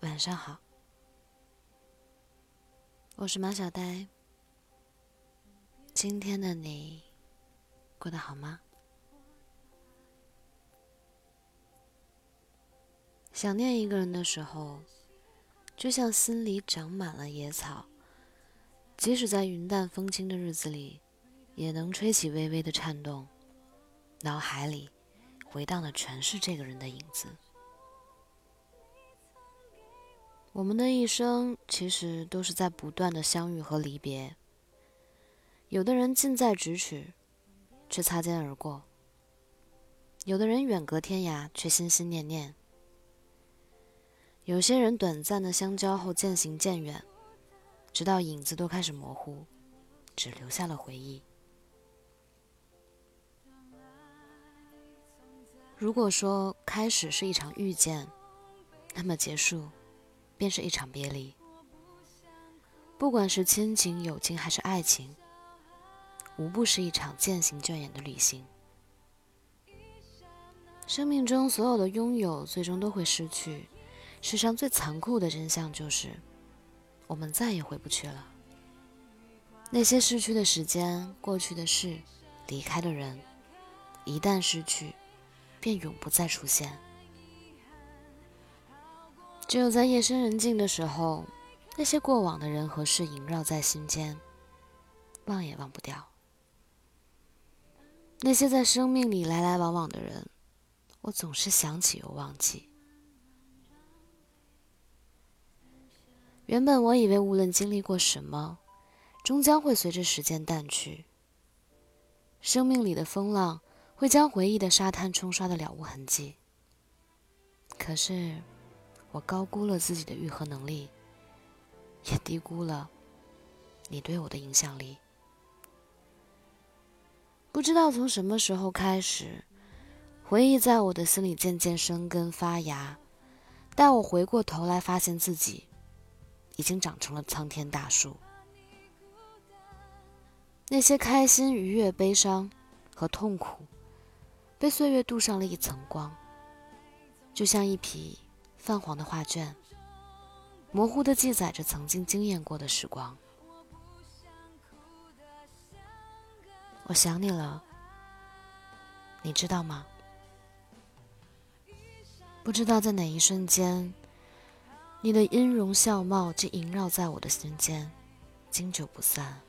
晚上好，我是马小呆。今天的你过得好吗？想念一个人的时候，就像心里长满了野草，即使在云淡风轻的日子里，也能吹起微微的颤动，脑海里回荡的全是这个人的影子。我们的一生其实都是在不断的相遇和离别。有的人近在咫尺，却擦肩而过；有的人远隔天涯，却心心念念。有些人短暂的相交后渐行渐远，直到影子都开始模糊，只留下了回忆。如果说开始是一场遇见，那么结束。便是一场别离，不管是亲情、友情还是爱情，无不是一场渐行渐远的旅行。生命中所有的拥有，最终都会失去。世上最残酷的真相就是，我们再也回不去了。那些逝去的时间、过去的事、离开的人，一旦失去，便永不再出现。只有在夜深人静的时候，那些过往的人和事萦绕在心间，忘也忘不掉。那些在生命里来来往往的人，我总是想起又忘记。原本我以为，无论经历过什么，终将会随着时间淡去。生命里的风浪会将回忆的沙滩冲刷的了无痕迹。可是。我高估了自己的愈合能力，也低估了你对我的影响力。不知道从什么时候开始，回忆在我的心里渐渐生根发芽。待我回过头来，发现自己已经长成了苍天大树。那些开心、愉悦、悲伤和痛苦，被岁月镀上了一层光，就像一匹。泛黄的画卷，模糊的记载着曾经惊艳过的时光。我想你了，你知道吗？不知道在哪一瞬间，你的音容笑貌竟萦绕在我的心间，经久不散。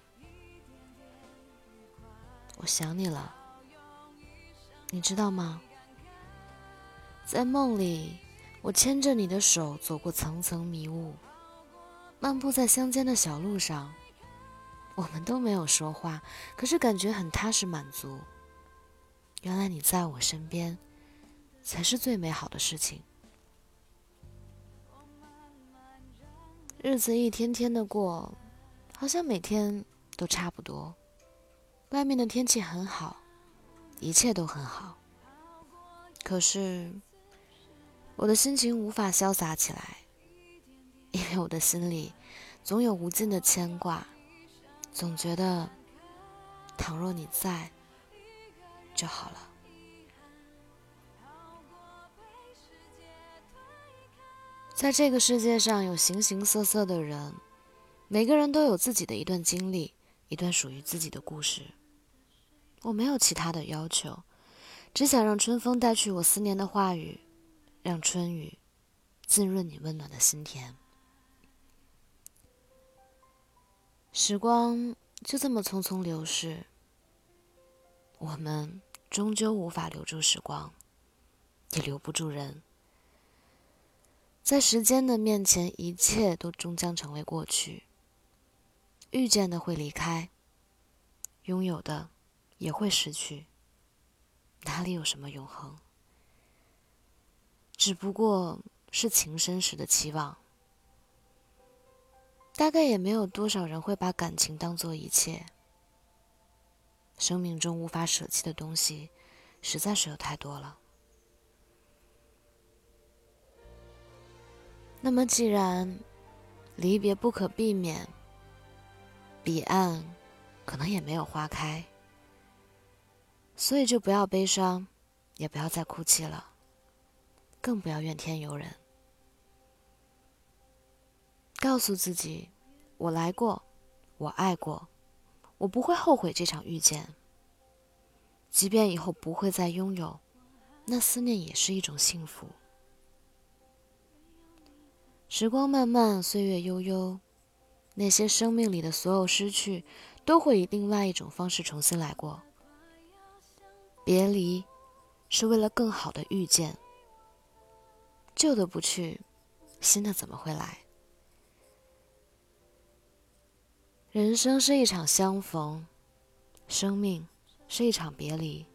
我想你了，你知道吗？在梦里。我牵着你的手走过层层迷雾，漫步在乡间的小路上。我们都没有说话，可是感觉很踏实满足。原来你在我身边，才是最美好的事情。日子一天天的过，好像每天都差不多。外面的天气很好，一切都很好。可是。我的心情无法潇洒起来，因为我的心里总有无尽的牵挂，总觉得倘若你在就好了。在这个世界上有形形色色的人，每个人都有自己的一段经历，一段属于自己的故事。我没有其他的要求，只想让春风带去我思念的话语。让春雨滋润你温暖的心田。时光就这么匆匆流逝，我们终究无法留住时光，也留不住人。在时间的面前，一切都终将成为过去。遇见的会离开，拥有的也会失去。哪里有什么永恒？只不过是情深时的期望，大概也没有多少人会把感情当做一切。生命中无法舍弃的东西，实在是有太多了。那么，既然离别不可避免，彼岸可能也没有花开，所以就不要悲伤，也不要再哭泣了。更不要怨天尤人。告诉自己，我来过，我爱过，我不会后悔这场遇见。即便以后不会再拥有，那思念也是一种幸福。时光漫漫，岁月悠悠，那些生命里的所有失去，都会以另外一种方式重新来过。别离，是为了更好的遇见。旧的不去，新的怎么会来？人生是一场相逢，生命。是一场别离，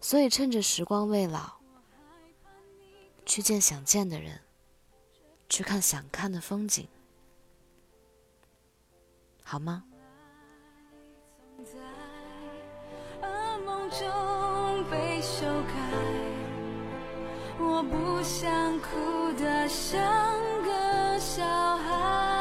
所以趁着时光未老，去见想见的人，去看想看的风景，好吗？我不想哭得像个小孩。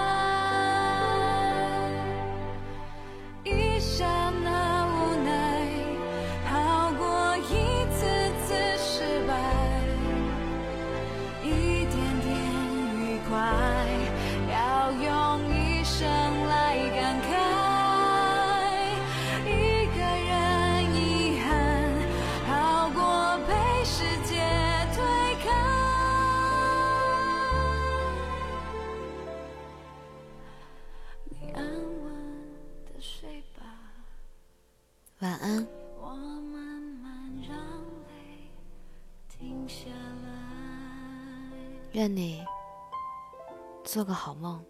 愿你做个好梦。